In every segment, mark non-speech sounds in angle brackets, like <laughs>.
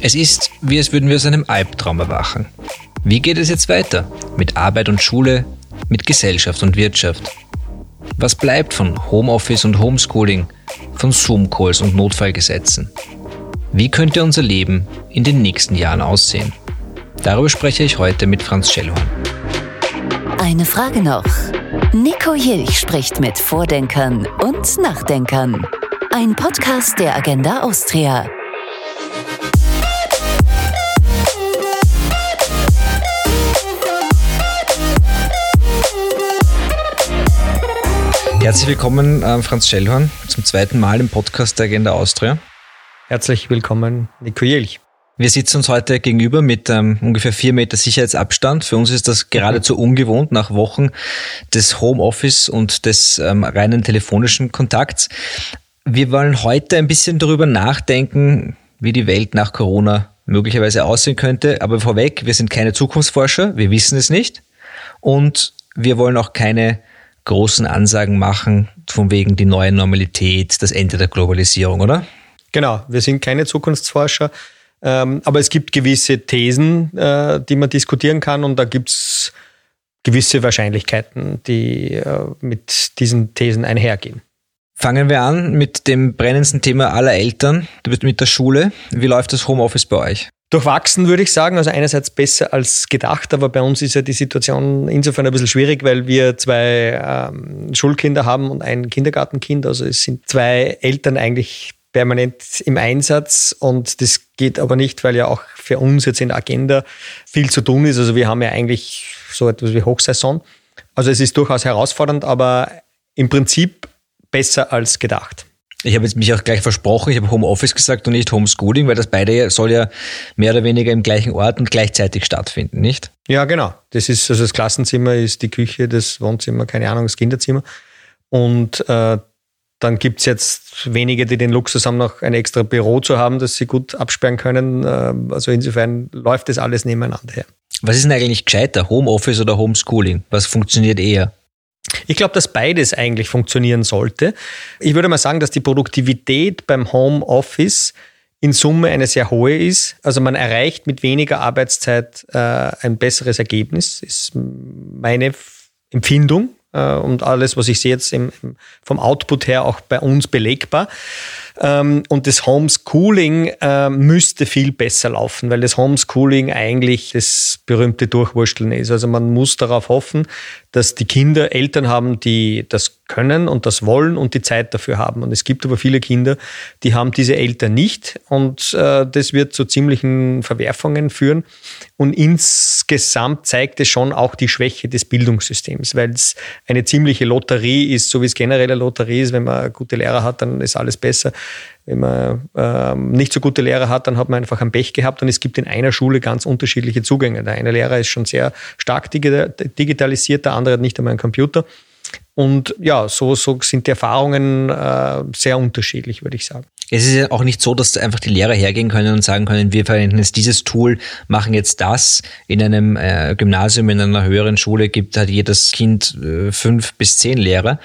Es ist, wie als würden wir aus einem Albtraum erwachen. Wie geht es jetzt weiter? Mit Arbeit und Schule, mit Gesellschaft und Wirtschaft. Was bleibt von Homeoffice und Homeschooling, von Zoom-Calls und Notfallgesetzen? Wie könnte unser Leben in den nächsten Jahren aussehen? Darüber spreche ich heute mit Franz Schellhorn. Eine Frage noch. Nico Jilch spricht mit Vordenkern und Nachdenkern. Ein Podcast der Agenda Austria. Herzlich willkommen, äh, Franz Schellhorn, zum zweiten Mal im Podcast der Agenda Austria. Herzlich willkommen, Nico Jelch. Wir sitzen uns heute gegenüber mit ähm, ungefähr vier Meter Sicherheitsabstand. Für uns ist das geradezu ungewohnt nach Wochen des Homeoffice und des ähm, reinen telefonischen Kontakts. Wir wollen heute ein bisschen darüber nachdenken, wie die Welt nach Corona möglicherweise aussehen könnte. Aber vorweg, wir sind keine Zukunftsforscher, wir wissen es nicht. Und wir wollen auch keine großen Ansagen machen, von wegen die neue Normalität, das Ende der Globalisierung, oder? Genau, wir sind keine Zukunftsforscher, ähm, aber es gibt gewisse Thesen, äh, die man diskutieren kann und da gibt es gewisse Wahrscheinlichkeiten, die äh, mit diesen Thesen einhergehen. Fangen wir an mit dem brennendsten Thema aller Eltern, mit der Schule. Wie läuft das Homeoffice bei euch? Durchwachsen würde ich sagen, also einerseits besser als gedacht, aber bei uns ist ja die Situation insofern ein bisschen schwierig, weil wir zwei ähm, Schulkinder haben und ein Kindergartenkind. Also es sind zwei Eltern eigentlich permanent im Einsatz und das geht aber nicht, weil ja auch für uns jetzt in der Agenda viel zu tun ist. Also wir haben ja eigentlich so etwas wie Hochsaison. Also es ist durchaus herausfordernd, aber im Prinzip besser als gedacht. Ich habe jetzt mich auch gleich versprochen, ich habe Homeoffice gesagt und nicht Homeschooling, weil das beide soll ja mehr oder weniger im gleichen Ort und gleichzeitig stattfinden, nicht? Ja, genau. Das ist, also das Klassenzimmer ist die Küche, das Wohnzimmer, keine Ahnung, das Kinderzimmer. Und äh, dann gibt's jetzt wenige, die den Luxus haben, noch ein extra Büro zu haben, das sie gut absperren können. Äh, also insofern läuft das alles nebeneinander her. Was ist denn eigentlich gescheiter, Homeoffice oder Homeschooling? Was funktioniert eher? Ich glaube, dass beides eigentlich funktionieren sollte. Ich würde mal sagen, dass die Produktivität beim Homeoffice in Summe eine sehr hohe ist. Also man erreicht mit weniger Arbeitszeit äh, ein besseres Ergebnis, ist meine Empfindung äh, und alles, was ich sehe jetzt im, vom Output her auch bei uns belegbar. Ähm, und das Homeschooling äh, müsste viel besser laufen, weil das Homeschooling eigentlich das berühmte Durchwursteln ist. Also man muss darauf hoffen, dass die Kinder Eltern haben, die das können und das wollen und die Zeit dafür haben. Und es gibt aber viele Kinder, die haben diese Eltern nicht und äh, das wird zu ziemlichen Verwerfungen führen. Und insgesamt zeigt es schon auch die Schwäche des Bildungssystems, weil es eine ziemliche Lotterie ist, so wie es generell eine Lotterie ist. Wenn man gute Lehrer hat, dann ist alles besser. Wenn man ähm, nicht so gute Lehrer hat, dann hat man einfach ein Pech gehabt und es gibt in einer Schule ganz unterschiedliche Zugänge. Der eine Lehrer ist schon sehr stark digitalisiert, der andere hat nicht einmal einen Computer. Und ja, so, so sind die Erfahrungen äh, sehr unterschiedlich, würde ich sagen. Es ist ja auch nicht so, dass einfach die Lehrer hergehen können und sagen können, wir verwenden jetzt dieses Tool, machen jetzt das. In einem äh, Gymnasium, in einer höheren Schule gibt hat jedes Kind äh, fünf bis zehn Lehrer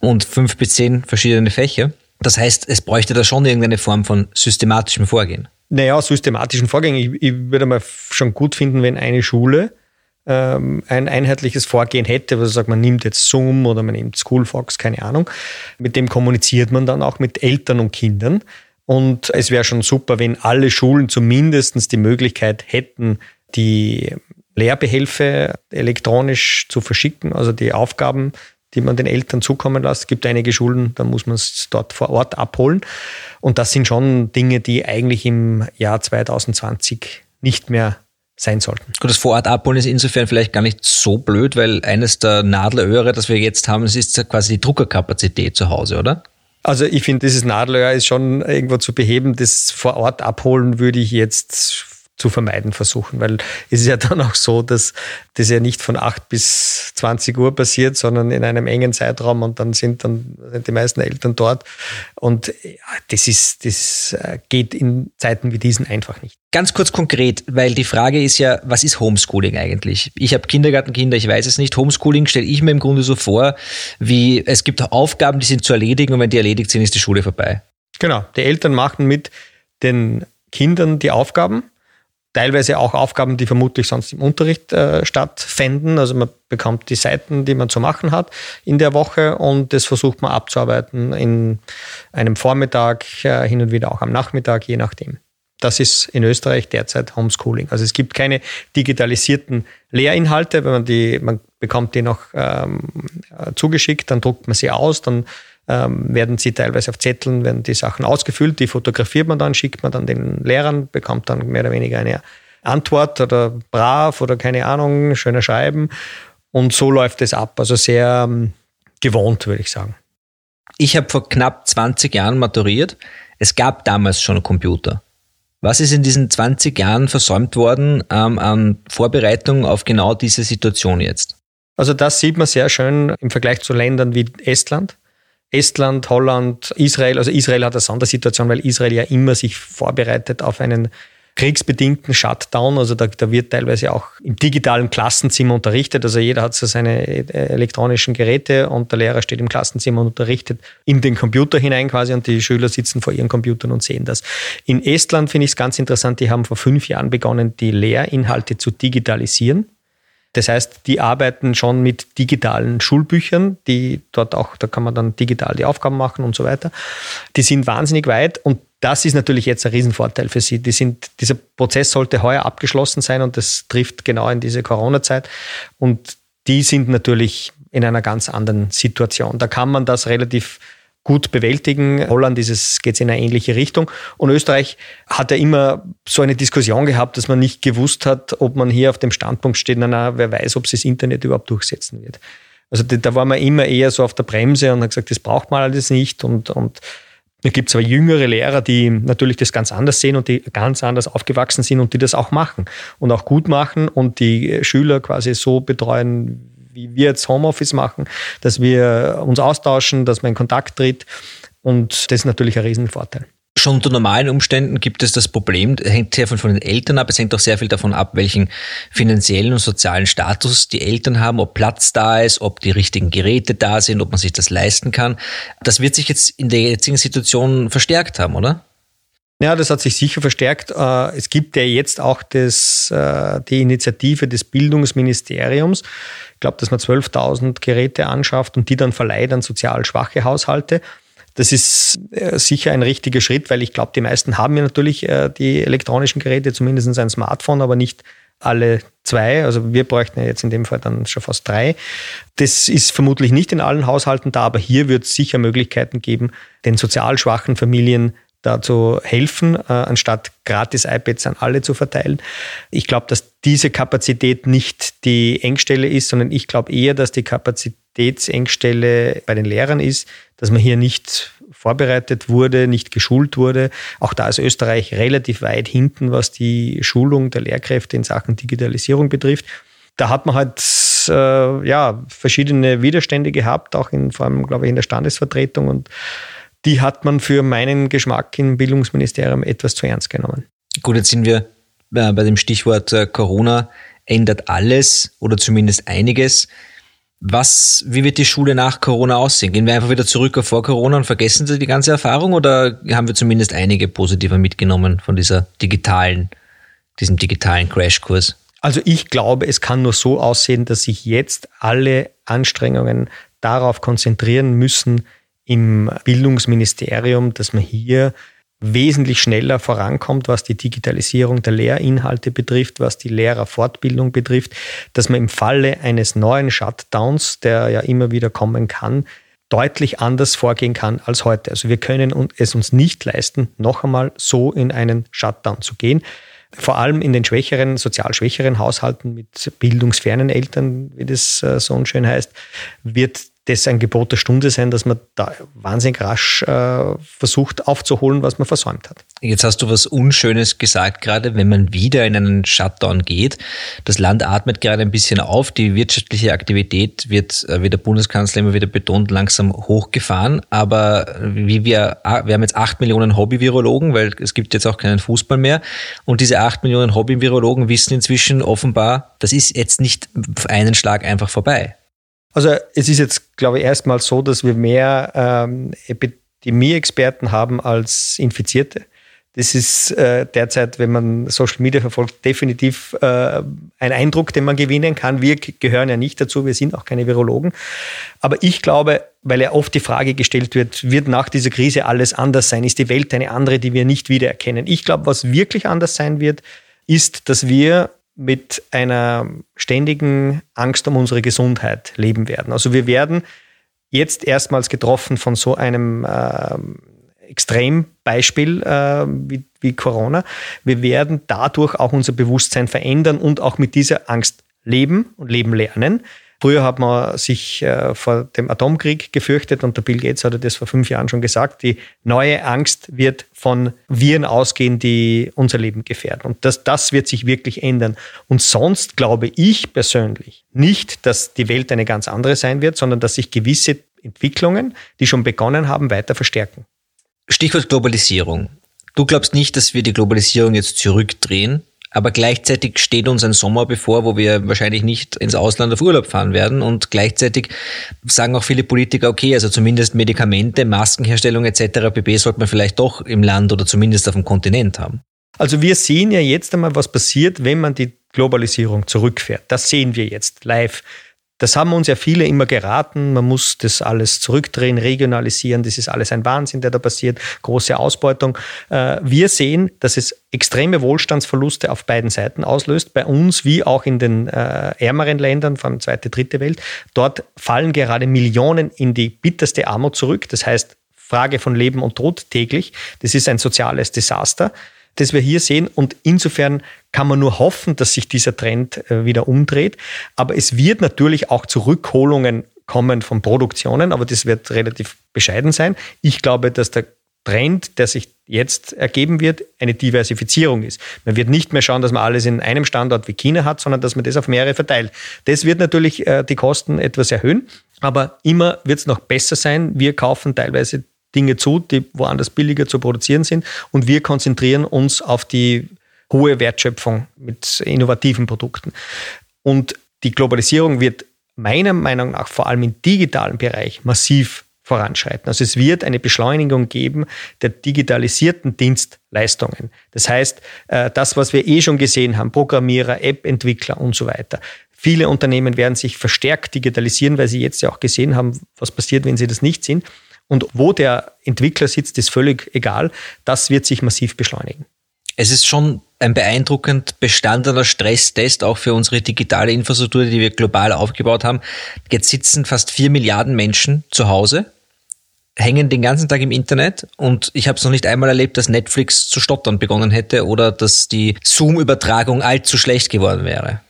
und fünf bis zehn verschiedene Fächer. Das heißt, es bräuchte da schon irgendeine Form von systematischem Vorgehen. Naja, systematischen Vorgehen. Ich, ich würde mal schon gut finden, wenn eine Schule ähm, ein einheitliches Vorgehen hätte, also sagt man nimmt jetzt Zoom oder man nimmt Schoolfox, keine Ahnung. Mit dem kommuniziert man dann auch mit Eltern und Kindern. Und es wäre schon super, wenn alle Schulen zumindest die Möglichkeit hätten, die Lehrbehelfe elektronisch zu verschicken, also die Aufgaben die man den Eltern zukommen lässt. Es gibt einige Schulen, da muss man es dort vor Ort abholen. Und das sind schon Dinge, die eigentlich im Jahr 2020 nicht mehr sein sollten. Gut, das Vorort abholen ist insofern vielleicht gar nicht so blöd, weil eines der Nadelöhre, das wir jetzt haben, das ist quasi die Druckerkapazität zu Hause, oder? Also ich finde, dieses Nadelöhr ist schon irgendwo zu beheben. Das vor Ort abholen würde ich jetzt zu vermeiden versuchen, weil es ist ja dann auch so, dass das ja nicht von 8 bis 20 Uhr passiert, sondern in einem engen Zeitraum und dann sind dann sind die meisten Eltern dort und ja, das ist das äh, geht in Zeiten wie diesen einfach nicht. Ganz kurz konkret, weil die Frage ist ja, was ist Homeschooling eigentlich? Ich habe Kindergartenkinder, ich weiß es nicht. Homeschooling stelle ich mir im Grunde so vor, wie es gibt Aufgaben, die sind zu erledigen und wenn die erledigt sind, ist die Schule vorbei. Genau, die Eltern machen mit den Kindern die Aufgaben, teilweise auch Aufgaben, die vermutlich sonst im Unterricht äh, stattfänden. Also man bekommt die Seiten, die man zu machen hat in der Woche und das versucht man abzuarbeiten in einem Vormittag, äh, hin und wieder auch am Nachmittag, je nachdem. Das ist in Österreich derzeit Homeschooling. Also es gibt keine digitalisierten Lehrinhalte, wenn man die, man bekommt die noch ähm, zugeschickt, dann druckt man sie aus, dann ähm, werden sie teilweise auf Zetteln, werden die Sachen ausgefüllt, die fotografiert man dann, schickt man dann den Lehrern, bekommt dann mehr oder weniger eine Antwort oder brav oder keine Ahnung, schöner Schreiben. Und so läuft es ab. Also sehr ähm, gewohnt, würde ich sagen. Ich habe vor knapp 20 Jahren maturiert. Es gab damals schon Computer. Was ist in diesen 20 Jahren versäumt worden ähm, an Vorbereitung auf genau diese Situation jetzt? Also das sieht man sehr schön im Vergleich zu Ländern wie Estland. Estland, Holland, Israel. Also Israel hat eine Sondersituation, weil Israel ja immer sich vorbereitet auf einen kriegsbedingten Shutdown. Also da, da, wird teilweise auch im digitalen Klassenzimmer unterrichtet. Also jeder hat so seine äh, elektronischen Geräte und der Lehrer steht im Klassenzimmer und unterrichtet in den Computer hinein quasi und die Schüler sitzen vor ihren Computern und sehen das. In Estland finde ich es ganz interessant, die haben vor fünf Jahren begonnen, die Lehrinhalte zu digitalisieren. Das heißt, die arbeiten schon mit digitalen Schulbüchern, die dort auch, da kann man dann digital die Aufgaben machen und so weiter. Die sind wahnsinnig weit und das ist natürlich jetzt ein Riesenvorteil für sie. Die sind, dieser Prozess sollte heuer abgeschlossen sein und das trifft genau in diese Corona-Zeit. Und die sind natürlich in einer ganz anderen Situation. Da kann man das relativ gut bewältigen. Holland geht es in eine ähnliche Richtung. Und Österreich hat ja immer so eine Diskussion gehabt, dass man nicht gewusst hat, ob man hier auf dem Standpunkt steht, na, na, wer weiß, ob sich das Internet überhaupt durchsetzen wird. Also da war man immer eher so auf der Bremse und hat gesagt, das braucht man alles nicht. Und, und da gibt es aber jüngere Lehrer, die natürlich das ganz anders sehen und die ganz anders aufgewachsen sind und die das auch machen und auch gut machen und die Schüler quasi so betreuen, wie wir jetzt Homeoffice machen, dass wir uns austauschen, dass man in Kontakt tritt. Und das ist natürlich ein Riesenvorteil. Schon unter normalen Umständen gibt es das Problem, hängt sehr viel von den Eltern ab, es hängt auch sehr viel davon ab, welchen finanziellen und sozialen Status die Eltern haben, ob Platz da ist, ob die richtigen Geräte da sind, ob man sich das leisten kann. Das wird sich jetzt in der jetzigen Situation verstärkt haben, oder? Ja, das hat sich sicher verstärkt. Äh, es gibt ja jetzt auch das, äh, die Initiative des Bildungsministeriums. Ich glaube, dass man 12.000 Geräte anschafft und die dann verleiht an sozial schwache Haushalte. Das ist äh, sicher ein richtiger Schritt, weil ich glaube, die meisten haben ja natürlich die elektronischen Geräte, zumindest ein Smartphone, aber nicht alle zwei. Also wir bräuchten ja jetzt in dem Fall dann schon fast drei. Das ist vermutlich nicht in allen Haushalten da, aber hier wird es sicher Möglichkeiten geben, den sozial schwachen Familien dazu helfen, äh, anstatt gratis iPads an alle zu verteilen. Ich glaube, dass diese Kapazität nicht die Engstelle ist, sondern ich glaube eher, dass die Kapazitätsengstelle bei den Lehrern ist, dass man hier nicht vorbereitet wurde, nicht geschult wurde. Auch da ist Österreich relativ weit hinten, was die Schulung der Lehrkräfte in Sachen Digitalisierung betrifft. Da hat man halt äh, ja, verschiedene Widerstände gehabt, auch in, vor allem, glaube ich, in der Standesvertretung und die hat man für meinen Geschmack im Bildungsministerium etwas zu ernst genommen. Gut, jetzt sind wir äh, bei dem Stichwort äh, Corona ändert alles oder zumindest einiges. Was, wie wird die Schule nach Corona aussehen? Gehen wir einfach wieder zurück auf vor Corona und vergessen Sie die ganze Erfahrung oder haben wir zumindest einige positive mitgenommen von dieser digitalen, diesem digitalen Crashkurs? Also ich glaube, es kann nur so aussehen, dass sich jetzt alle Anstrengungen darauf konzentrieren müssen, im Bildungsministerium, dass man hier wesentlich schneller vorankommt, was die Digitalisierung der Lehrinhalte betrifft, was die Lehrerfortbildung betrifft, dass man im Falle eines neuen Shutdowns, der ja immer wieder kommen kann, deutlich anders vorgehen kann als heute. Also wir können es uns nicht leisten, noch einmal so in einen Shutdown zu gehen. Vor allem in den schwächeren, sozial schwächeren Haushalten mit bildungsfernen Eltern, wie das äh, so schön heißt, wird das ein Gebot der Stunde sein, dass man da wahnsinnig rasch äh, versucht aufzuholen, was man versäumt hat. Jetzt hast du was Unschönes gesagt, gerade wenn man wieder in einen Shutdown geht. Das Land atmet gerade ein bisschen auf. Die wirtschaftliche Aktivität wird, äh, wie der Bundeskanzler immer wieder betont, langsam hochgefahren. Aber wie wir, ah, wir haben jetzt acht Millionen Hobby-Virologen, weil es gibt jetzt auch keinen Fußball mehr. Und diese acht Millionen Hobby-Virologen wissen inzwischen offenbar, das ist jetzt nicht auf einen Schlag einfach vorbei. Also es ist jetzt, glaube ich, erstmal so, dass wir mehr ähm, die mehr Experten haben als Infizierte. Das ist äh, derzeit, wenn man Social Media verfolgt, definitiv äh, ein Eindruck, den man gewinnen kann. Wir gehören ja nicht dazu, wir sind auch keine Virologen. Aber ich glaube, weil ja oft die Frage gestellt wird, wird nach dieser Krise alles anders sein? Ist die Welt eine andere, die wir nicht wiedererkennen? Ich glaube, was wirklich anders sein wird, ist, dass wir mit einer ständigen Angst um unsere Gesundheit leben werden. Also wir werden jetzt erstmals getroffen von so einem äh, Extrembeispiel äh, wie, wie Corona. Wir werden dadurch auch unser Bewusstsein verändern und auch mit dieser Angst leben und leben lernen. Früher hat man sich äh, vor dem Atomkrieg gefürchtet und der Bill Gates hatte das vor fünf Jahren schon gesagt. Die neue Angst wird von Viren ausgehen, die unser Leben gefährden. Und das, das wird sich wirklich ändern. Und sonst glaube ich persönlich nicht, dass die Welt eine ganz andere sein wird, sondern dass sich gewisse Entwicklungen, die schon begonnen haben, weiter verstärken. Stichwort Globalisierung. Du glaubst nicht, dass wir die Globalisierung jetzt zurückdrehen, aber gleichzeitig steht uns ein Sommer bevor, wo wir wahrscheinlich nicht ins Ausland auf Urlaub fahren werden. Und gleichzeitig sagen auch viele Politiker, okay, also zumindest Medikamente, Maskenherstellung etc. pp. sollte man vielleicht doch im Land oder zumindest auf dem Kontinent haben. Also wir sehen ja jetzt einmal, was passiert, wenn man die Globalisierung zurückfährt. Das sehen wir jetzt live. Das haben uns ja viele immer geraten. Man muss das alles zurückdrehen, regionalisieren. Das ist alles ein Wahnsinn, der da passiert. Große Ausbeutung. Äh, wir sehen, dass es extreme Wohlstandsverluste auf beiden Seiten auslöst. Bei uns wie auch in den äh, ärmeren Ländern, vor allem zweite, dritte Welt. Dort fallen gerade Millionen in die bitterste Armut zurück. Das heißt, Frage von Leben und Tod täglich. Das ist ein soziales Desaster das wir hier sehen. Und insofern kann man nur hoffen, dass sich dieser Trend äh, wieder umdreht. Aber es wird natürlich auch zu Rückholungen kommen von Produktionen, aber das wird relativ bescheiden sein. Ich glaube, dass der Trend, der sich jetzt ergeben wird, eine Diversifizierung ist. Man wird nicht mehr schauen, dass man alles in einem Standort wie China hat, sondern dass man das auf mehrere verteilt. Das wird natürlich äh, die Kosten etwas erhöhen, aber immer wird es noch besser sein. Wir kaufen teilweise Dinge zu, die woanders billiger zu produzieren sind. Und wir konzentrieren uns auf die hohe Wertschöpfung mit innovativen Produkten. Und die Globalisierung wird meiner Meinung nach vor allem im digitalen Bereich massiv voranschreiten. Also es wird eine Beschleunigung geben der digitalisierten Dienstleistungen. Das heißt, äh, das, was wir eh schon gesehen haben, Programmierer, App-Entwickler und so weiter. Viele Unternehmen werden sich verstärkt digitalisieren, weil sie jetzt ja auch gesehen haben, was passiert, wenn sie das nicht sind. Und wo der Entwickler sitzt, ist völlig egal. Das wird sich massiv beschleunigen. Es ist schon ein beeindruckend bestandener Stresstest auch für unsere digitale Infrastruktur, die wir global aufgebaut haben. Jetzt sitzen fast vier Milliarden Menschen zu Hause, hängen den ganzen Tag im Internet und ich habe es noch nicht einmal erlebt, dass Netflix zu stottern begonnen hätte oder dass die Zoom-Übertragung allzu schlecht geworden wäre.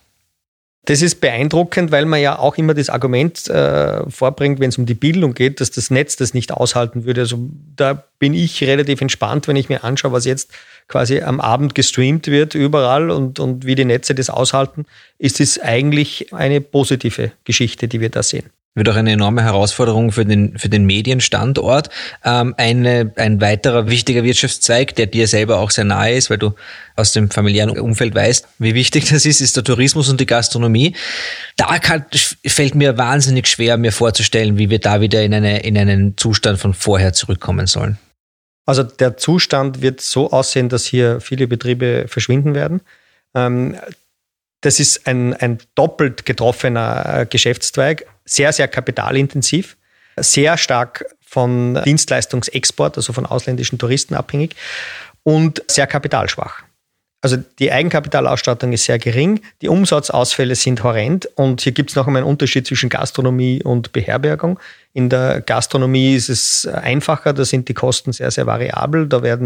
Das ist beeindruckend, weil man ja auch immer das Argument äh, vorbringt, wenn es um die Bildung geht, dass das Netz das nicht aushalten würde. Also da bin ich relativ entspannt, wenn ich mir anschaue, was jetzt quasi am Abend gestreamt wird überall und, und wie die Netze das aushalten, ist es eigentlich eine positive Geschichte, die wir da sehen wird auch eine enorme Herausforderung für den, für den Medienstandort. Ähm, eine, ein weiterer wichtiger Wirtschaftszweig, der dir selber auch sehr nahe ist, weil du aus dem familiären Umfeld weißt, wie wichtig das ist, ist der Tourismus und die Gastronomie. Da kann, fällt mir wahnsinnig schwer, mir vorzustellen, wie wir da wieder in, eine, in einen Zustand von vorher zurückkommen sollen. Also der Zustand wird so aussehen, dass hier viele Betriebe verschwinden werden. Ähm, das ist ein, ein doppelt getroffener äh, Geschäftszweig. Sehr, sehr kapitalintensiv, sehr stark von Dienstleistungsexport, also von ausländischen Touristen abhängig. Und sehr kapitalschwach. Also die Eigenkapitalausstattung ist sehr gering, die Umsatzausfälle sind horrend und hier gibt es noch einmal einen Unterschied zwischen Gastronomie und Beherbergung. In der Gastronomie ist es einfacher, da sind die Kosten sehr, sehr variabel. Da da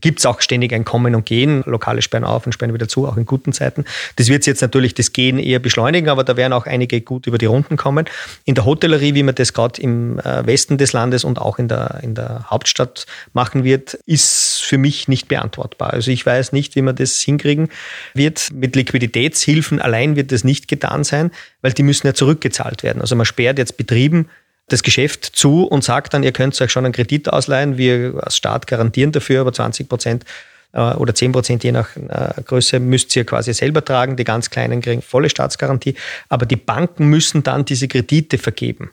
gibt es auch ständig ein Kommen und Gehen. Lokale sperren auf und sperren wieder zu, auch in guten Zeiten. Das wird jetzt natürlich das Gehen eher beschleunigen, aber da werden auch einige gut über die Runden kommen. In der Hotellerie, wie man das gerade im äh, Westen des Landes und auch in der, in der Hauptstadt machen wird, ist für mich nicht beantwortbar. Also ich weiß nicht, wie man das hinkriegen wird. Mit Liquiditätshilfen allein wird das nicht getan sein, weil die müssen ja zurückgezahlt werden. Also man sperrt jetzt Betrieben das Geschäft zu und sagt dann, ihr könnt euch schon einen Kredit ausleihen. Wir als Staat garantieren dafür, aber 20 Prozent äh, oder 10 Prozent je nach äh, Größe müsst ihr quasi selber tragen. Die ganz Kleinen kriegen volle Staatsgarantie. Aber die Banken müssen dann diese Kredite vergeben.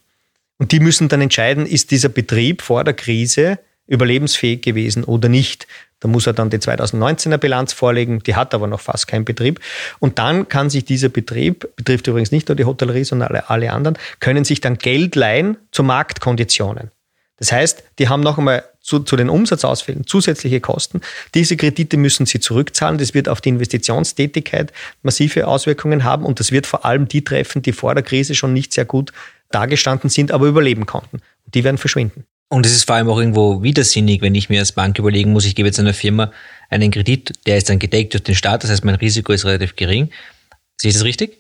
Und die müssen dann entscheiden, ist dieser Betrieb vor der Krise überlebensfähig gewesen oder nicht. Da muss er dann die 2019er Bilanz vorlegen, die hat aber noch fast keinen Betrieb. Und dann kann sich dieser Betrieb, betrifft übrigens nicht nur die Hotellerie, sondern alle, alle anderen, können sich dann Geld leihen zu Marktkonditionen. Das heißt, die haben noch einmal zu, zu den Umsatzausfällen zusätzliche Kosten. Diese Kredite müssen sie zurückzahlen. Das wird auf die Investitionstätigkeit massive Auswirkungen haben und das wird vor allem die treffen, die vor der Krise schon nicht sehr gut dagestanden sind, aber überleben konnten. Und die werden verschwinden. Und es ist vor allem auch irgendwo widersinnig, wenn ich mir als Bank überlegen muss, ich gebe jetzt einer Firma einen Kredit, der ist dann gedeckt durch den Staat, das heißt, mein Risiko ist relativ gering. Sehe ich das richtig?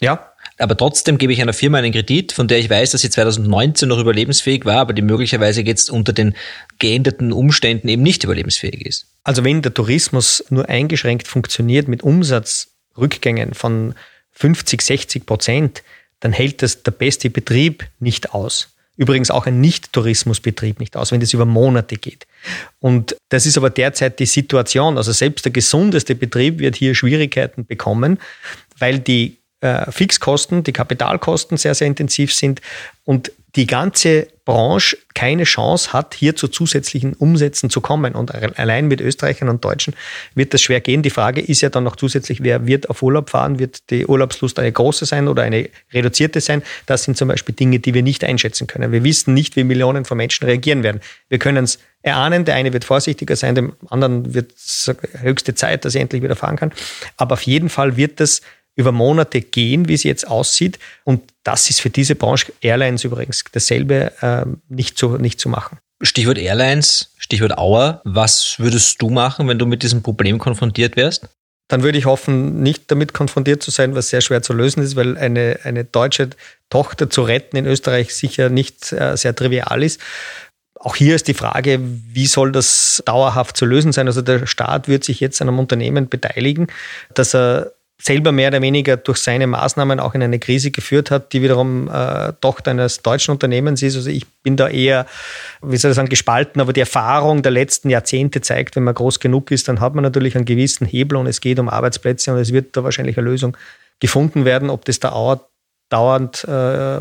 Ja. Aber trotzdem gebe ich einer Firma einen Kredit, von der ich weiß, dass sie 2019 noch überlebensfähig war, aber die möglicherweise jetzt unter den geänderten Umständen eben nicht überlebensfähig ist. Also wenn der Tourismus nur eingeschränkt funktioniert mit Umsatzrückgängen von 50, 60 Prozent, dann hält das der beste Betrieb nicht aus. Übrigens auch ein Nicht-Tourismusbetrieb nicht aus, wenn das über Monate geht. Und das ist aber derzeit die Situation. Also selbst der gesundeste Betrieb wird hier Schwierigkeiten bekommen, weil die äh, Fixkosten, die Kapitalkosten sehr, sehr intensiv sind und die ganze Branche keine Chance hat, hier zu zusätzlichen Umsätzen zu kommen. Und allein mit Österreichern und Deutschen wird das schwer gehen. Die Frage ist ja dann noch zusätzlich, wer wird auf Urlaub fahren? Wird die Urlaubslust eine große sein oder eine reduzierte sein? Das sind zum Beispiel Dinge, die wir nicht einschätzen können. Wir wissen nicht, wie Millionen von Menschen reagieren werden. Wir können es erahnen. Der eine wird vorsichtiger sein, dem anderen wird es höchste Zeit, dass er endlich wieder fahren kann. Aber auf jeden Fall wird das über Monate gehen, wie es jetzt aussieht. Und das ist für diese Branche Airlines übrigens dasselbe äh, nicht, zu, nicht zu machen. Stichwort Airlines, Stichwort Auer. Was würdest du machen, wenn du mit diesem Problem konfrontiert wärst? Dann würde ich hoffen, nicht damit konfrontiert zu sein, was sehr schwer zu lösen ist, weil eine, eine deutsche Tochter zu retten in Österreich sicher nicht äh, sehr trivial ist. Auch hier ist die Frage, wie soll das dauerhaft zu lösen sein? Also der Staat wird sich jetzt an einem Unternehmen beteiligen, dass er selber mehr oder weniger durch seine Maßnahmen auch in eine Krise geführt hat, die wiederum äh, Tochter eines deutschen Unternehmens ist. Also ich bin da eher, wie soll ich sagen, gespalten, aber die Erfahrung der letzten Jahrzehnte zeigt, wenn man groß genug ist, dann hat man natürlich einen gewissen Hebel und es geht um Arbeitsplätze und es wird da wahrscheinlich eine Lösung gefunden werden. Ob das da dauernd äh,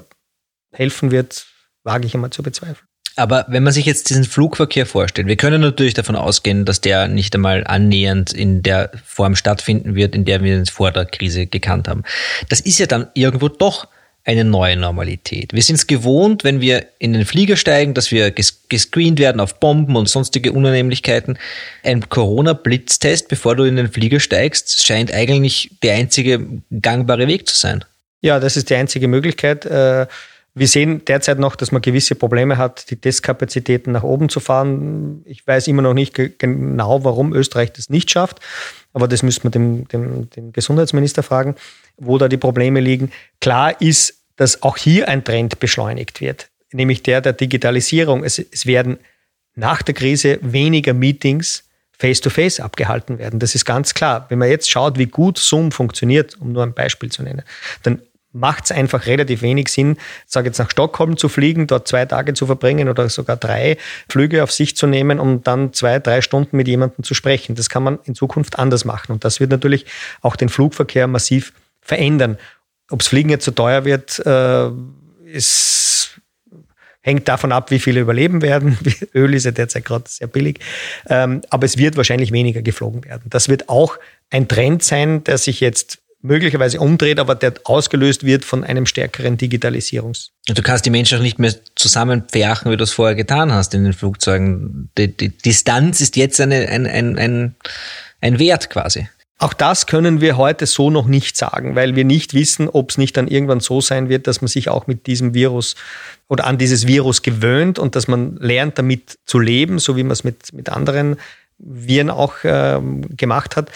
helfen wird, wage ich einmal zu bezweifeln. Aber wenn man sich jetzt diesen Flugverkehr vorstellt, wir können natürlich davon ausgehen, dass der nicht einmal annähernd in der Form stattfinden wird, in der wir es vor der Krise gekannt haben. Das ist ja dann irgendwo doch eine neue Normalität. Wir sind es gewohnt, wenn wir in den Flieger steigen, dass wir ges gescreent werden auf Bomben und sonstige Unannehmlichkeiten. Ein Corona-Blitztest, bevor du in den Flieger steigst, scheint eigentlich der einzige gangbare Weg zu sein. Ja, das ist die einzige Möglichkeit. Äh wir sehen derzeit noch, dass man gewisse Probleme hat, die Testkapazitäten nach oben zu fahren. Ich weiß immer noch nicht genau, warum Österreich das nicht schafft, aber das müssen wir dem, dem, dem Gesundheitsminister fragen, wo da die Probleme liegen. Klar ist, dass auch hier ein Trend beschleunigt wird, nämlich der der Digitalisierung. Es, es werden nach der Krise weniger Meetings face-to-face -face abgehalten werden. Das ist ganz klar. Wenn man jetzt schaut, wie gut Zoom funktioniert, um nur ein Beispiel zu nennen, dann macht es einfach relativ wenig Sinn, sage jetzt nach Stockholm zu fliegen, dort zwei Tage zu verbringen oder sogar drei Flüge auf sich zu nehmen, um dann zwei, drei Stunden mit jemandem zu sprechen. Das kann man in Zukunft anders machen. Und das wird natürlich auch den Flugverkehr massiv verändern. Ob's Fliegen jetzt so teuer wird, äh, ist, hängt davon ab, wie viele überleben werden. Öl ist ja derzeit gerade sehr billig. Ähm, aber es wird wahrscheinlich weniger geflogen werden. Das wird auch ein Trend sein, der sich jetzt möglicherweise umdreht, aber der ausgelöst wird von einem stärkeren Digitalisierungs. Du kannst die Menschen auch nicht mehr zusammenpferchen, wie du es vorher getan hast in den Flugzeugen. Die, die Distanz ist jetzt eine, ein, ein, ein, ein Wert quasi. Auch das können wir heute so noch nicht sagen, weil wir nicht wissen, ob es nicht dann irgendwann so sein wird, dass man sich auch mit diesem Virus oder an dieses Virus gewöhnt und dass man lernt, damit zu leben, so wie man es mit, mit anderen Viren auch ähm, gemacht hat.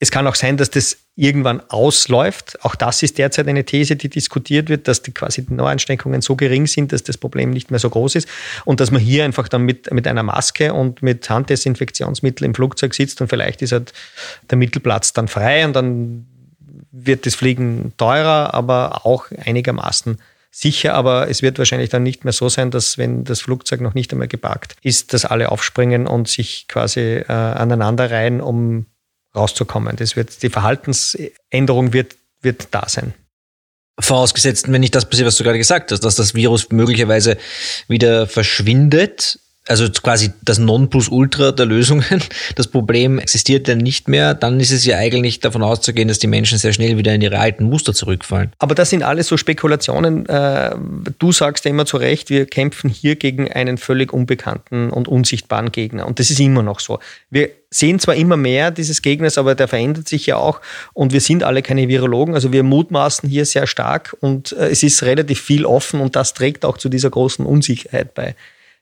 Es kann auch sein, dass das irgendwann ausläuft. Auch das ist derzeit eine These, die diskutiert wird, dass die quasi die Neuansteckungen so gering sind, dass das Problem nicht mehr so groß ist und dass man hier einfach dann mit, mit einer Maske und mit Handdesinfektionsmittel im Flugzeug sitzt und vielleicht ist halt der Mittelplatz dann frei und dann wird das Fliegen teurer, aber auch einigermaßen sicher, aber es wird wahrscheinlich dann nicht mehr so sein, dass wenn das Flugzeug noch nicht einmal geparkt ist, dass alle aufspringen und sich quasi äh, aneinander reihen, um rauszukommen. Das wird, die Verhaltensänderung wird, wird da sein. Vorausgesetzt, wenn nicht das passiert, was du gerade gesagt hast, dass das Virus möglicherweise wieder verschwindet, also quasi das Nonplusultra der Lösungen. <laughs> Das Problem existiert dann nicht mehr. Dann ist es ja eigentlich davon auszugehen, dass die Menschen sehr schnell wieder in ihre alten Muster zurückfallen. Aber das sind alles so Spekulationen. Äh, du sagst ja immer zu Recht, wir kämpfen hier gegen einen völlig unbekannten und unsichtbaren Gegner. Und das ist immer noch so. Wir sehen zwar immer mehr dieses Gegners, aber der verändert sich ja auch. Und wir sind alle keine Virologen. Also wir mutmaßen hier sehr stark und äh, es ist relativ viel offen und das trägt auch zu dieser großen Unsicherheit bei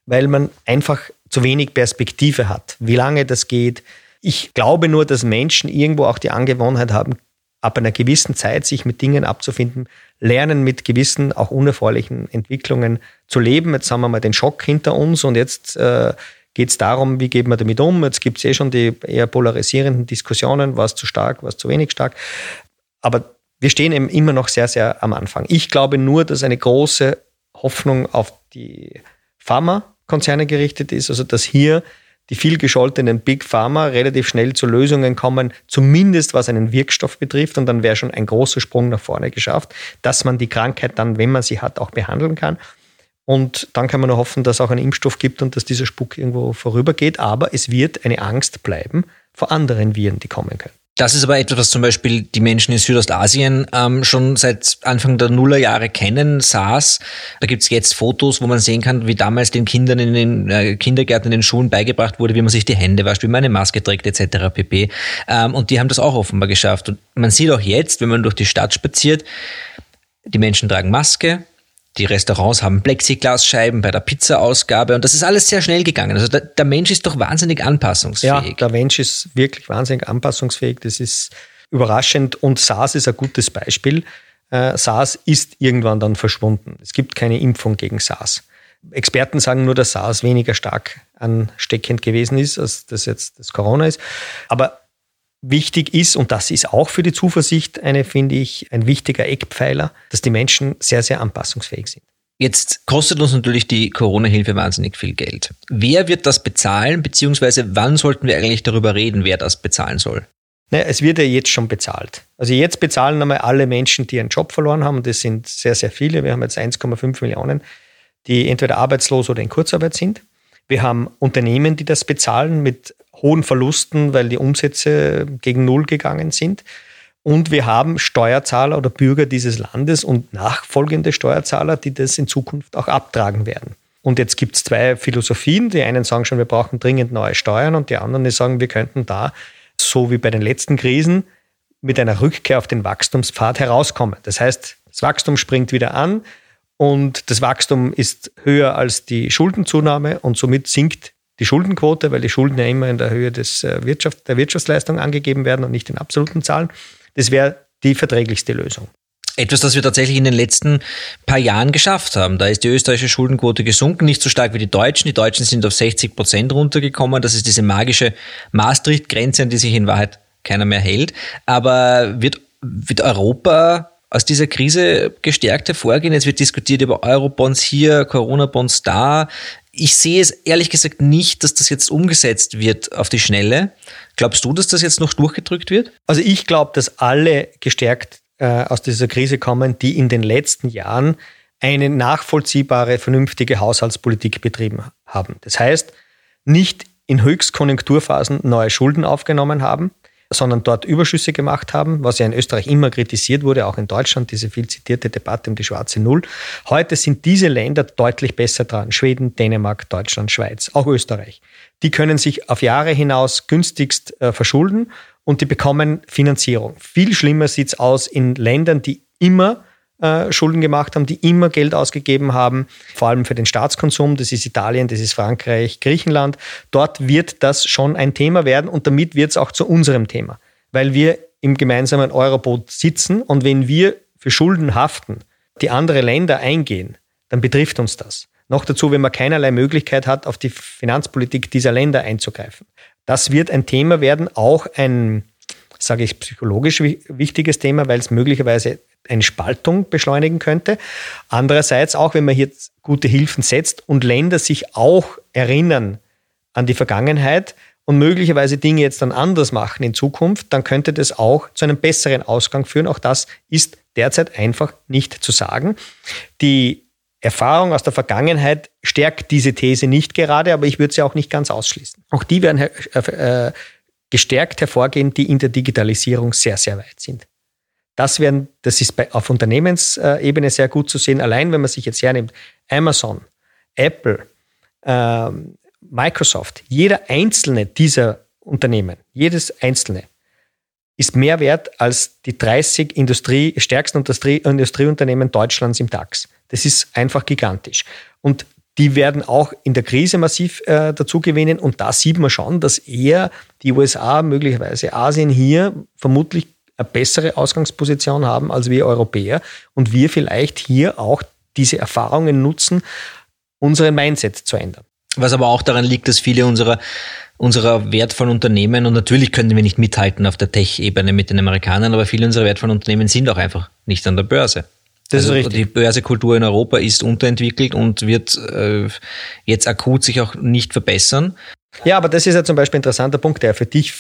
weil man einfach zu wenig Perspektive hat, wie lange das geht. Ich glaube nur, dass Menschen irgendwo auch die Angewohnheit haben, ab einer gewissen Zeit sich mit Dingen abzufinden, lernen mit gewissen, auch unerfreulichen Entwicklungen zu leben. Jetzt haben wir mal den Schock hinter uns und jetzt äh, geht es darum, wie geht man damit um. Jetzt gibt es eh schon die eher polarisierenden Diskussionen, was zu stark, was zu wenig stark. Aber wir stehen eben immer noch sehr, sehr am Anfang. Ich glaube nur, dass eine große Hoffnung auf die Pharma Konzerne gerichtet ist, also dass hier die viel gescholtenen Big Pharma relativ schnell zu Lösungen kommen, zumindest was einen Wirkstoff betrifft. Und dann wäre schon ein großer Sprung nach vorne geschafft, dass man die Krankheit dann, wenn man sie hat, auch behandeln kann. Und dann kann man nur hoffen, dass es auch einen Impfstoff gibt und dass dieser Spuk irgendwo vorübergeht. Aber es wird eine Angst bleiben vor anderen Viren, die kommen können. Das ist aber etwas, was zum Beispiel die Menschen in Südostasien ähm, schon seit Anfang der Nullerjahre kennen, SARS. Da gibt's jetzt Fotos, wo man sehen kann, wie damals den Kindern in den äh, Kindergärten, in den Schulen beigebracht wurde, wie man sich die Hände wascht, wie man eine Maske trägt etc. pp. Ähm, und die haben das auch offenbar geschafft. Und man sieht auch jetzt, wenn man durch die Stadt spaziert, die Menschen tragen Maske, die Restaurants haben Plexiglasscheiben bei der Pizza-Ausgabe und das ist alles sehr schnell gegangen. Also der, der, Mensch ist doch wahnsinnig anpassungsfähig. Ja, der Mensch ist wirklich wahnsinnig anpassungsfähig. Das ist überraschend und SARS ist ein gutes Beispiel. Äh, SARS ist irgendwann dann verschwunden. Es gibt keine Impfung gegen SARS. Experten sagen nur, dass SARS weniger stark ansteckend gewesen ist, als das jetzt das Corona ist. Aber wichtig ist, und das ist auch für die Zuversicht eine, finde ich, ein wichtiger Eckpfeiler, dass die Menschen sehr, sehr anpassungsfähig sind. Jetzt kostet uns natürlich die Corona-Hilfe wahnsinnig viel Geld. Wer wird das bezahlen, beziehungsweise wann sollten wir eigentlich darüber reden, wer das bezahlen soll? Naja, es wird ja jetzt schon bezahlt. Also jetzt bezahlen einmal alle Menschen, die ihren Job verloren haben. Das sind sehr, sehr viele. Wir haben jetzt 1,5 Millionen, die entweder arbeitslos oder in Kurzarbeit sind. Wir haben Unternehmen, die das bezahlen mit hohen Verlusten, weil die Umsätze gegen Null gegangen sind. Und wir haben Steuerzahler oder Bürger dieses Landes und nachfolgende Steuerzahler, die das in Zukunft auch abtragen werden. Und jetzt gibt es zwei Philosophien. Die einen sagen schon, wir brauchen dringend neue Steuern und die anderen, die sagen, wir könnten da, so wie bei den letzten Krisen, mit einer Rückkehr auf den Wachstumspfad herauskommen. Das heißt, das Wachstum springt wieder an und das Wachstum ist höher als die Schuldenzunahme und somit sinkt die Schuldenquote, weil die Schulden ja immer in der Höhe des äh, Wirtschaft, der Wirtschaftsleistung angegeben werden und nicht in absoluten Zahlen. Das wäre die verträglichste Lösung. Etwas, das wir tatsächlich in den letzten paar Jahren geschafft haben. Da ist die österreichische Schuldenquote gesunken, nicht so stark wie die Deutschen. Die Deutschen sind auf 60 Prozent runtergekommen. Das ist diese magische Maastricht-Grenze, an die sich in Wahrheit keiner mehr hält. Aber wird, wird Europa aus dieser Krise gestärkt hervorgehen? Jetzt wird diskutiert über Eurobonds hier, Corona-Bonds da. Ich sehe es ehrlich gesagt nicht, dass das jetzt umgesetzt wird auf die Schnelle. Glaubst du, dass das jetzt noch durchgedrückt wird? Also ich glaube, dass alle gestärkt äh, aus dieser Krise kommen, die in den letzten Jahren eine nachvollziehbare, vernünftige Haushaltspolitik betrieben haben. Das heißt, nicht in Höchstkonjunkturphasen neue Schulden aufgenommen haben, sondern dort Überschüsse gemacht haben, was ja in Österreich immer kritisiert wurde, auch in Deutschland, diese viel zitierte Debatte um die schwarze Null. Heute sind diese Länder deutlich besser dran. Schweden, Dänemark, Deutschland, Schweiz, auch Österreich. Die können sich auf Jahre hinaus günstigst äh, verschulden und die bekommen Finanzierung. Viel schlimmer sieht's aus in Ländern, die immer äh, Schulden gemacht haben, die immer Geld ausgegeben haben, vor allem für den Staatskonsum. Das ist Italien, das ist Frankreich, Griechenland. Dort wird das schon ein Thema werden und damit wird es auch zu unserem Thema, weil wir im gemeinsamen Euroboot sitzen und wenn wir für Schulden haften, die andere Länder eingehen, dann betrifft uns das. Noch dazu, wenn man keinerlei Möglichkeit hat, auf die Finanzpolitik dieser Länder einzugreifen. Das wird ein Thema werden, auch ein, sage ich, psychologisch wichtiges Thema, weil es möglicherweise eine Spaltung beschleunigen könnte. Andererseits auch, wenn man hier gute Hilfen setzt und Länder sich auch erinnern an die Vergangenheit und möglicherweise Dinge jetzt dann anders machen in Zukunft, dann könnte das auch zu einem besseren Ausgang führen. Auch das ist derzeit einfach nicht zu sagen. Die Erfahrung aus der Vergangenheit stärkt diese These nicht gerade, aber ich würde sie auch nicht ganz ausschließen. Auch die werden äh, gestärkt hervorgehen, die in der Digitalisierung sehr, sehr weit sind. Das, werden, das ist bei, auf Unternehmensebene sehr gut zu sehen. Allein wenn man sich jetzt hernimmt, Amazon, Apple, ähm, Microsoft, jeder einzelne dieser Unternehmen, jedes einzelne, ist mehr wert als die 30 Industrie, stärksten Industrie, Industrieunternehmen Deutschlands im DAX. Das ist einfach gigantisch. Und die werden auch in der Krise massiv äh, dazu gewinnen. Und da sieht man schon, dass eher die USA, möglicherweise Asien hier vermutlich eine bessere Ausgangsposition haben als wir Europäer und wir vielleicht hier auch diese Erfahrungen nutzen, unseren Mindset zu ändern. Was aber auch daran liegt, dass viele unserer unserer wertvollen Unternehmen und natürlich können wir nicht mithalten auf der Tech-Ebene mit den Amerikanern, aber viele unserer wertvollen Unternehmen sind auch einfach nicht an der Börse. Das also ist richtig. Die Börsekultur in Europa ist unterentwickelt und wird äh, jetzt akut sich auch nicht verbessern. Ja, aber das ist ja zum Beispiel ein interessanter Punkt, der für dich,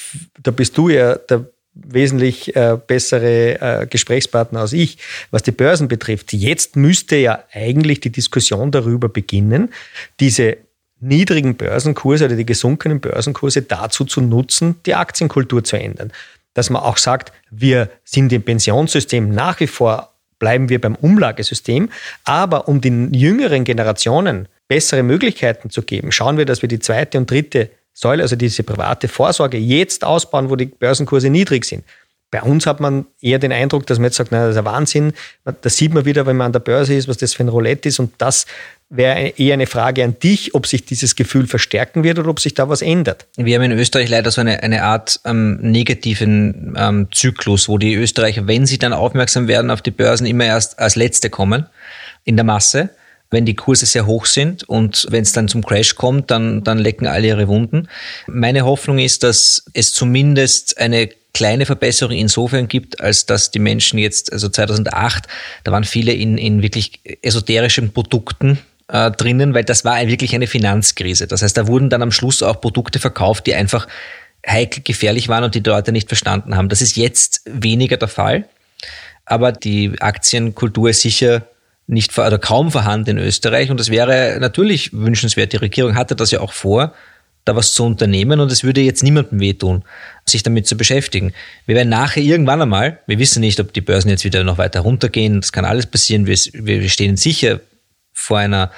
da bist du ja der wesentlich äh, bessere äh, Gesprächspartner als ich, was die Börsen betrifft. Jetzt müsste ja eigentlich die Diskussion darüber beginnen, diese niedrigen Börsenkurse oder die gesunkenen Börsenkurse dazu zu nutzen, die Aktienkultur zu ändern. Dass man auch sagt, wir sind im Pensionssystem nach wie vor bleiben wir beim Umlagesystem. Aber um den jüngeren Generationen bessere Möglichkeiten zu geben, schauen wir, dass wir die zweite und dritte Säule, also diese private Vorsorge, jetzt ausbauen, wo die Börsenkurse niedrig sind. Bei uns hat man eher den Eindruck, dass man jetzt sagt, na, das ist ein Wahnsinn. Das sieht man wieder, wenn man an der Börse ist, was das für ein Roulette ist. Und das wäre eher eine Frage an dich, ob sich dieses Gefühl verstärken wird oder ob sich da was ändert. Wir haben in Österreich leider so eine, eine Art ähm, negativen ähm, Zyklus, wo die Österreicher, wenn sie dann aufmerksam werden auf die Börsen, immer erst als Letzte kommen in der Masse wenn die Kurse sehr hoch sind und wenn es dann zum Crash kommt, dann, dann lecken alle ihre Wunden. Meine Hoffnung ist, dass es zumindest eine kleine Verbesserung insofern gibt, als dass die Menschen jetzt, also 2008, da waren viele in, in wirklich esoterischen Produkten äh, drinnen, weil das war wirklich eine Finanzkrise. Das heißt, da wurden dann am Schluss auch Produkte verkauft, die einfach heikel gefährlich waren und die Leute nicht verstanden haben. Das ist jetzt weniger der Fall. Aber die Aktienkultur ist sicher nicht oder kaum vorhanden in Österreich und es wäre natürlich wünschenswert. Die Regierung hatte das ja auch vor, da was zu unternehmen und es würde jetzt niemandem wehtun, sich damit zu beschäftigen. Wir werden nachher irgendwann einmal, wir wissen nicht, ob die Börsen jetzt wieder noch weiter runtergehen, das kann alles passieren, wir, wir stehen sicher vor einer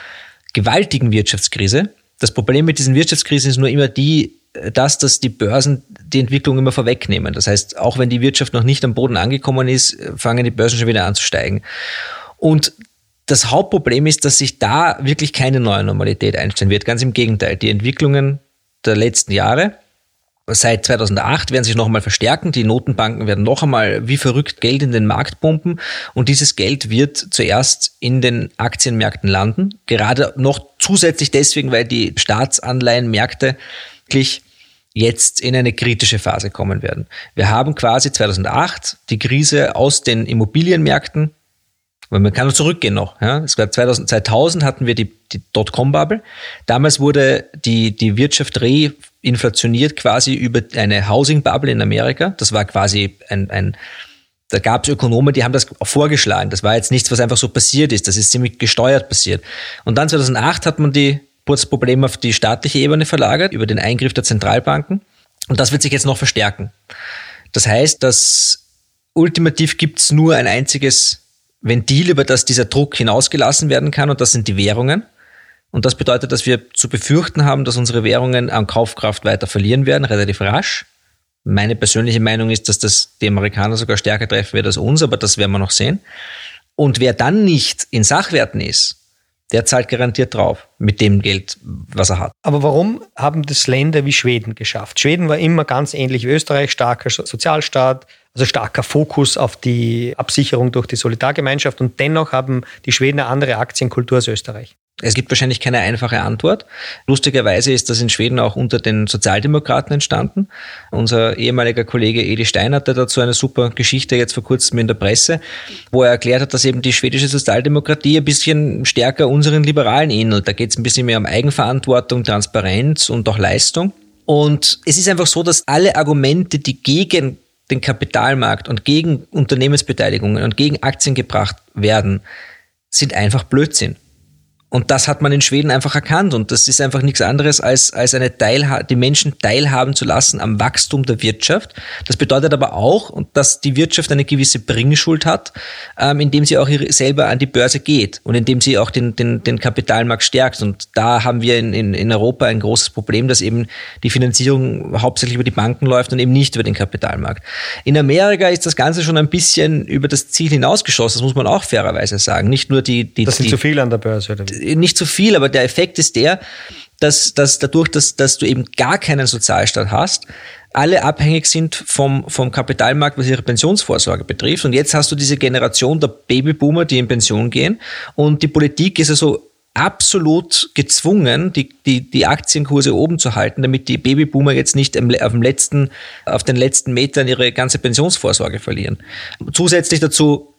gewaltigen Wirtschaftskrise. Das Problem mit diesen Wirtschaftskrisen ist nur immer die, das, dass die Börsen die Entwicklung immer vorwegnehmen. Das heißt, auch wenn die Wirtschaft noch nicht am Boden angekommen ist, fangen die Börsen schon wieder an zu steigen. Und das Hauptproblem ist, dass sich da wirklich keine neue Normalität einstellen wird. Ganz im Gegenteil. Die Entwicklungen der letzten Jahre, seit 2008 werden sich noch einmal verstärken. Die Notenbanken werden noch einmal wie verrückt Geld in den Markt pumpen und dieses Geld wird zuerst in den Aktienmärkten landen. Gerade noch zusätzlich deswegen, weil die Staatsanleihenmärkte wirklich jetzt in eine kritische Phase kommen werden. Wir haben quasi 2008 die Krise aus den Immobilienmärkten weil man kann nur zurückgehen noch. Ja. Es gab 2000, 2000 hatten wir die, die Dotcom-Bubble. Damals wurde die, die Wirtschaft reinflationiert quasi über eine Housing-Bubble in Amerika. Das war quasi ein, ein da gab es Ökonomen, die haben das vorgeschlagen. Das war jetzt nichts, was einfach so passiert ist. Das ist ziemlich gesteuert passiert. Und dann 2008 hat man die, das Problem auf die staatliche Ebene verlagert, über den Eingriff der Zentralbanken. Und das wird sich jetzt noch verstärken. Das heißt, dass ultimativ gibt es nur ein einziges Ventil, über das dieser Druck hinausgelassen werden kann, und das sind die Währungen. Und das bedeutet, dass wir zu befürchten haben, dass unsere Währungen an Kaufkraft weiter verlieren werden, relativ rasch. Meine persönliche Meinung ist, dass das die Amerikaner sogar stärker treffen wird als uns, aber das werden wir noch sehen. Und wer dann nicht in Sachwerten ist, der zahlt garantiert drauf mit dem Geld, was er hat. Aber warum haben das Länder wie Schweden geschafft? Schweden war immer ganz ähnlich wie Österreich, starker Sozialstaat, also starker Fokus auf die Absicherung durch die Solidargemeinschaft und dennoch haben die Schweden eine andere Aktienkultur als Österreich. Es gibt wahrscheinlich keine einfache Antwort. Lustigerweise ist das in Schweden auch unter den Sozialdemokraten entstanden. Unser ehemaliger Kollege Edi Stein hatte dazu eine super Geschichte jetzt vor kurzem in der Presse, wo er erklärt hat, dass eben die schwedische Sozialdemokratie ein bisschen stärker unseren Liberalen ähnelt. Da geht es ein bisschen mehr um Eigenverantwortung, Transparenz und auch Leistung. Und es ist einfach so, dass alle Argumente, die gegen den Kapitalmarkt und gegen Unternehmensbeteiligungen und gegen Aktien gebracht werden, sind einfach Blödsinn. Und das hat man in Schweden einfach erkannt. Und das ist einfach nichts anderes, als, als eine Teilha die Menschen teilhaben zu lassen am Wachstum der Wirtschaft. Das bedeutet aber auch, dass die Wirtschaft eine gewisse Bringschuld hat, ähm, indem sie auch selber an die Börse geht und indem sie auch den, den, den Kapitalmarkt stärkt. Und da haben wir in, in, in Europa ein großes Problem, dass eben die Finanzierung hauptsächlich über die Banken läuft und eben nicht über den Kapitalmarkt. In Amerika ist das Ganze schon ein bisschen über das Ziel hinausgeschossen, das muss man auch fairerweise sagen. Nicht nur die, die Das sind die, zu viele an der Börse, oder? Nicht zu viel, aber der Effekt ist der, dass, dass dadurch, dass, dass du eben gar keinen Sozialstaat hast, alle abhängig sind vom, vom Kapitalmarkt, was ihre Pensionsvorsorge betrifft. Und jetzt hast du diese Generation der Babyboomer, die in Pension gehen. Und die Politik ist also absolut gezwungen, die, die, die Aktienkurse oben zu halten, damit die Babyboomer jetzt nicht auf, dem letzten, auf den letzten Metern ihre ganze Pensionsvorsorge verlieren. Zusätzlich dazu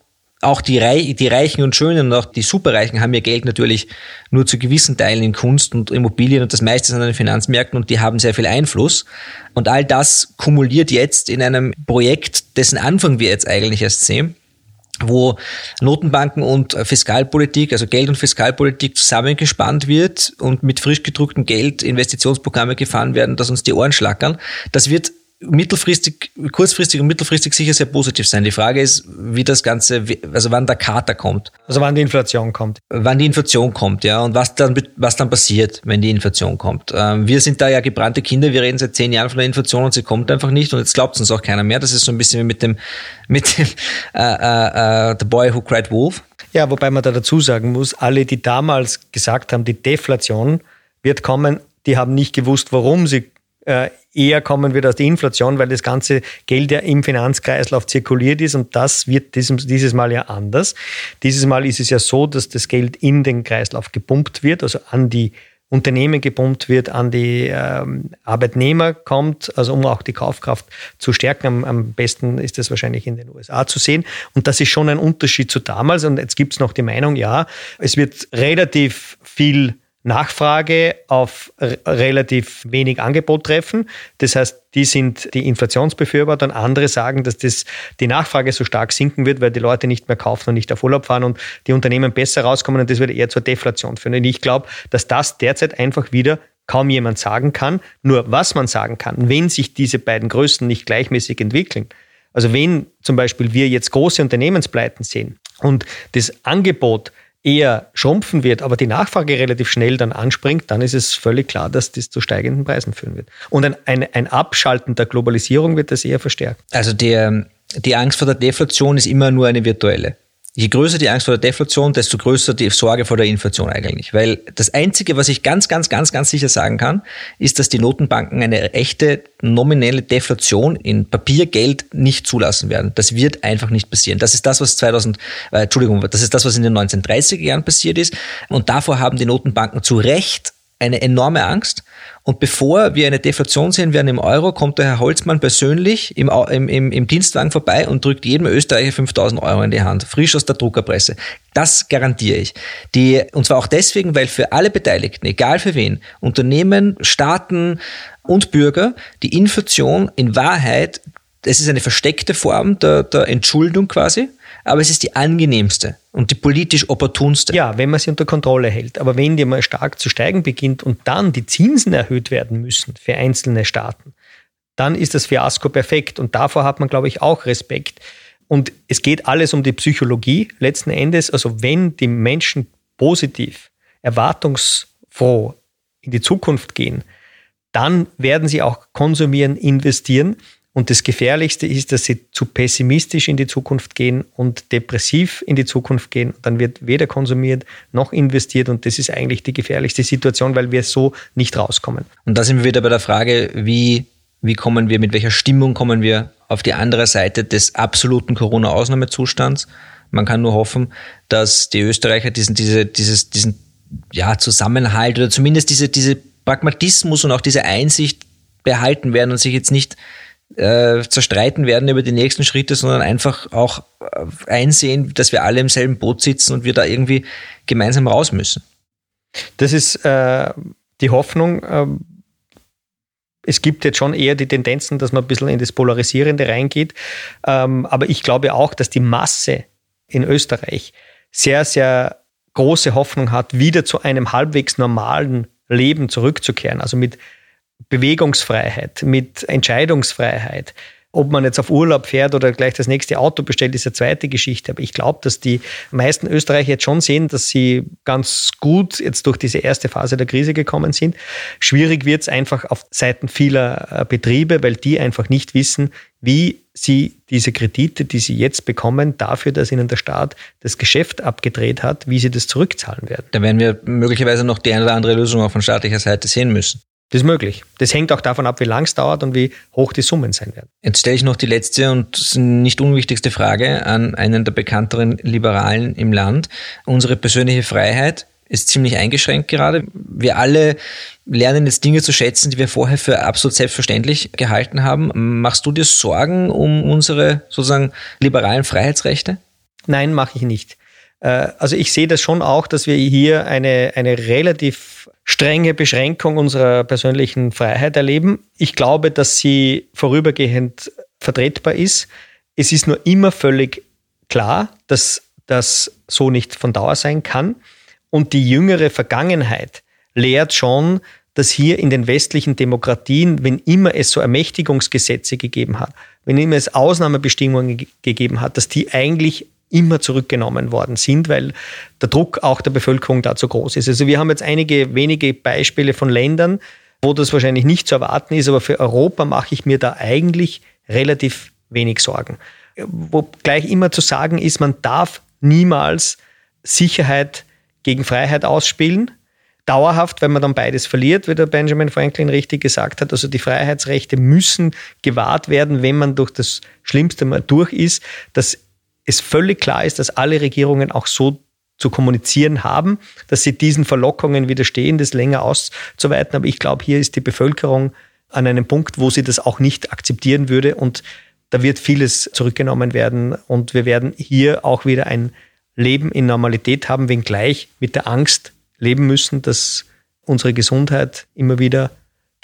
auch die, Reich, die Reichen und Schönen und auch die Superreichen haben ihr Geld natürlich nur zu gewissen Teilen in Kunst und Immobilien und das meiste an den Finanzmärkten und die haben sehr viel Einfluss. Und all das kumuliert jetzt in einem Projekt, dessen Anfang wir jetzt eigentlich erst sehen wo Notenbanken und Fiskalpolitik, also Geld- und Fiskalpolitik zusammengespannt wird und mit frisch gedrucktem Geld Investitionsprogramme gefahren werden, dass uns die Ohren schlackern. Das wird mittelfristig, kurzfristig und mittelfristig sicher sehr positiv sein. Die Frage ist, wie das Ganze, also wann der Kater kommt. Also wann die Inflation kommt. Wann die Inflation kommt, ja, und was dann, was dann passiert, wenn die Inflation kommt. Ähm, wir sind da ja gebrannte Kinder, wir reden seit zehn Jahren von der Inflation und sie kommt einfach nicht und jetzt glaubt uns auch keiner mehr. Das ist so ein bisschen wie mit dem, mit dem, <laughs> äh, äh, äh, The Boy Who Cried Wolf. Ja, wobei man da dazu sagen muss, alle, die damals gesagt haben, die Deflation wird kommen, die haben nicht gewusst, warum sie eher kommen wird aus der Inflation, weil das ganze Geld ja im Finanzkreislauf zirkuliert ist und das wird dieses Mal ja anders. Dieses Mal ist es ja so, dass das Geld in den Kreislauf gepumpt wird, also an die Unternehmen gepumpt wird, an die ähm, Arbeitnehmer kommt, also um auch die Kaufkraft zu stärken. Am, am, besten ist das wahrscheinlich in den USA zu sehen. Und das ist schon ein Unterschied zu damals. Und jetzt gibt es noch die Meinung, ja, es wird relativ viel Nachfrage auf relativ wenig Angebot treffen. Das heißt, die sind die Inflationsbefürworter und andere sagen, dass das, die Nachfrage so stark sinken wird, weil die Leute nicht mehr kaufen und nicht auf Urlaub fahren und die Unternehmen besser rauskommen und das wird eher zur Deflation führen. Und ich glaube, dass das derzeit einfach wieder kaum jemand sagen kann. Nur was man sagen kann, wenn sich diese beiden Größen nicht gleichmäßig entwickeln, also wenn zum Beispiel wir jetzt große Unternehmenspleiten sehen und das Angebot eher schrumpfen wird, aber die Nachfrage relativ schnell dann anspringt, dann ist es völlig klar, dass das zu steigenden Preisen führen wird. Und ein, ein, ein Abschalten der Globalisierung wird das eher verstärken. Also der, die Angst vor der Deflation ist immer nur eine virtuelle. Je größer die Angst vor der Deflation, desto größer die Sorge vor der Inflation eigentlich. Weil das Einzige, was ich ganz, ganz, ganz, ganz sicher sagen kann, ist, dass die Notenbanken eine echte nominelle Deflation in Papiergeld nicht zulassen werden. Das wird einfach nicht passieren. Das ist das, was 2000, äh, Entschuldigung, das ist das, was in den 1930er Jahren passiert ist. Und davor haben die Notenbanken zu Recht eine enorme Angst. Und bevor wir eine Deflation sehen werden im Euro, kommt der Herr Holzmann persönlich im, im, im Dienstwagen vorbei und drückt jedem Österreicher 5000 Euro in die Hand, frisch aus der Druckerpresse. Das garantiere ich. Die, und zwar auch deswegen, weil für alle Beteiligten, egal für wen, Unternehmen, Staaten und Bürger, die Inflation in Wahrheit, es ist eine versteckte Form der, der Entschuldung quasi, aber es ist die angenehmste und die politisch opportunste. Ja, wenn man sie unter Kontrolle hält. Aber wenn die mal stark zu steigen beginnt und dann die Zinsen erhöht werden müssen für einzelne Staaten, dann ist das Fiasko perfekt. Und davor hat man, glaube ich, auch Respekt. Und es geht alles um die Psychologie letzten Endes. Also wenn die Menschen positiv, erwartungsfroh in die Zukunft gehen, dann werden sie auch konsumieren, investieren. Und das Gefährlichste ist, dass sie zu pessimistisch in die Zukunft gehen und depressiv in die Zukunft gehen. Dann wird weder konsumiert noch investiert. Und das ist eigentlich die gefährlichste Situation, weil wir so nicht rauskommen. Und da sind wir wieder bei der Frage, wie, wie kommen wir, mit welcher Stimmung kommen wir auf die andere Seite des absoluten Corona-Ausnahmezustands. Man kann nur hoffen, dass die Österreicher diesen, diese, dieses, diesen ja, Zusammenhalt oder zumindest diese, diese Pragmatismus und auch diese Einsicht behalten werden und sich jetzt nicht äh, zerstreiten werden über die nächsten Schritte, sondern einfach auch äh, einsehen, dass wir alle im selben Boot sitzen und wir da irgendwie gemeinsam raus müssen. Das ist äh, die Hoffnung. Ähm, es gibt jetzt schon eher die Tendenzen, dass man ein bisschen in das Polarisierende reingeht. Ähm, aber ich glaube auch, dass die Masse in Österreich sehr, sehr große Hoffnung hat, wieder zu einem halbwegs normalen Leben zurückzukehren, also mit Bewegungsfreiheit, mit Entscheidungsfreiheit, ob man jetzt auf Urlaub fährt oder gleich das nächste Auto bestellt, ist eine zweite Geschichte. Aber ich glaube, dass die meisten Österreicher jetzt schon sehen, dass sie ganz gut jetzt durch diese erste Phase der Krise gekommen sind. Schwierig wird es einfach auf Seiten vieler äh, Betriebe, weil die einfach nicht wissen, wie sie diese Kredite, die sie jetzt bekommen, dafür, dass ihnen der Staat das Geschäft abgedreht hat, wie sie das zurückzahlen werden. Da werden wir möglicherweise noch die eine oder andere Lösung auch von staatlicher Seite sehen müssen. Das ist möglich. Das hängt auch davon ab, wie lang es dauert und wie hoch die Summen sein werden. Jetzt stelle ich noch die letzte und nicht unwichtigste Frage an einen der bekannteren Liberalen im Land. Unsere persönliche Freiheit ist ziemlich eingeschränkt gerade. Wir alle lernen jetzt Dinge zu schätzen, die wir vorher für absolut selbstverständlich gehalten haben. Machst du dir Sorgen um unsere sozusagen liberalen Freiheitsrechte? Nein, mache ich nicht. Äh, also ich sehe das schon auch, dass wir hier eine, eine relativ strenge Beschränkung unserer persönlichen Freiheit erleben. Ich glaube, dass sie vorübergehend vertretbar ist. Es ist nur immer völlig klar, dass das so nicht von Dauer sein kann. Und die jüngere Vergangenheit lehrt schon, dass hier in den westlichen Demokratien, wenn immer es so Ermächtigungsgesetze gegeben hat, wenn immer es Ausnahmebestimmungen gegeben hat, dass die eigentlich immer zurückgenommen worden sind, weil der Druck auch der Bevölkerung dazu groß ist. Also wir haben jetzt einige wenige Beispiele von Ländern, wo das wahrscheinlich nicht zu erwarten ist, aber für Europa mache ich mir da eigentlich relativ wenig Sorgen. Wo gleich immer zu sagen ist, man darf niemals Sicherheit gegen Freiheit ausspielen. Dauerhaft, wenn man dann beides verliert, wie der Benjamin Franklin richtig gesagt hat. Also die Freiheitsrechte müssen gewahrt werden, wenn man durch das Schlimmste mal durch ist. Das es völlig klar ist, dass alle Regierungen auch so zu kommunizieren haben, dass sie diesen Verlockungen widerstehen, das länger auszuweiten. Aber ich glaube, hier ist die Bevölkerung an einem Punkt, wo sie das auch nicht akzeptieren würde und da wird vieles zurückgenommen werden und wir werden hier auch wieder ein Leben in Normalität haben, wenngleich mit der Angst leben müssen, dass unsere Gesundheit immer wieder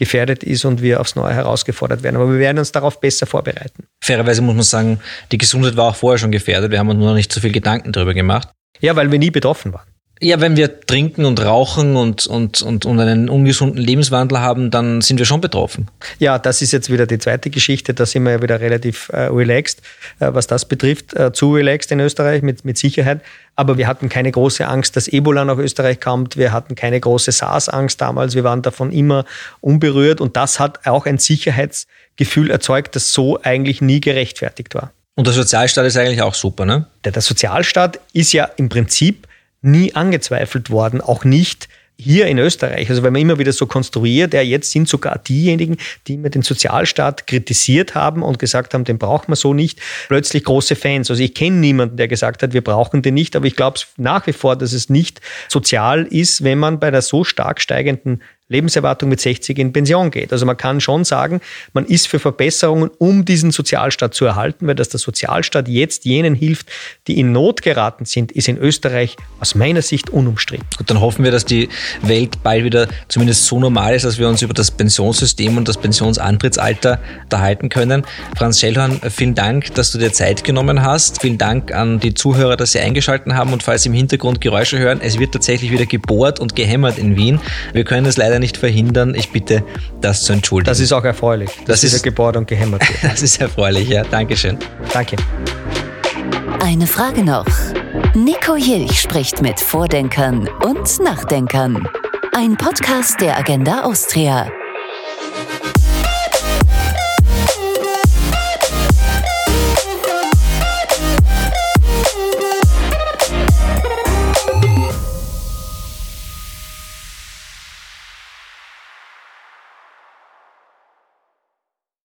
gefährdet ist und wir aufs Neue herausgefordert werden. Aber wir werden uns darauf besser vorbereiten. Fairerweise muss man sagen, die Gesundheit war auch vorher schon gefährdet. Wir haben uns nur noch nicht so viel Gedanken darüber gemacht. Ja, weil wir nie betroffen waren. Ja, wenn wir trinken und rauchen und, und, und, und einen ungesunden Lebenswandel haben, dann sind wir schon betroffen. Ja, das ist jetzt wieder die zweite Geschichte. Da sind wir ja wieder relativ äh, relaxed, äh, was das betrifft. Äh, zu relaxed in Österreich, mit, mit Sicherheit. Aber wir hatten keine große Angst, dass Ebola nach Österreich kommt. Wir hatten keine große SARS-Angst damals. Wir waren davon immer unberührt. Und das hat auch ein Sicherheitsgefühl erzeugt, das so eigentlich nie gerechtfertigt war. Und der Sozialstaat ist eigentlich auch super, ne? Der, der Sozialstaat ist ja im Prinzip nie angezweifelt worden, auch nicht hier in Österreich, also wenn man immer wieder so konstruiert, ja, jetzt sind sogar diejenigen, die immer den Sozialstaat kritisiert haben und gesagt haben, den braucht man so nicht, plötzlich große Fans. Also ich kenne niemanden, der gesagt hat, wir brauchen den nicht, aber ich glaube nach wie vor, dass es nicht sozial ist, wenn man bei einer so stark steigenden Lebenserwartung mit 60 in Pension geht. Also man kann schon sagen, man ist für Verbesserungen, um diesen Sozialstaat zu erhalten, weil dass der Sozialstaat jetzt jenen hilft, die in Not geraten sind, ist in Österreich aus meiner Sicht unumstritten. Gut, dann hoffen wir, dass die Welt bald wieder zumindest so normal ist, dass wir uns über das Pensionssystem und das Pensionsantrittsalter unterhalten können. Franz Schellhorn, vielen Dank, dass du dir Zeit genommen hast. Vielen Dank an die Zuhörer, dass sie eingeschaltet haben und falls Sie im Hintergrund Geräusche hören, es wird tatsächlich wieder gebohrt und gehämmert in Wien. Wir können es leider nicht verhindern. Ich bitte, das zu entschuldigen. Das ist auch erfreulich, dass das ist gebohrt und gehämmert wird. <laughs> das ist erfreulich, ja. Dankeschön. Danke. Eine Frage noch. Nico Jilch spricht mit Vordenkern und Nachdenkern. Ein Podcast der Agenda Austria.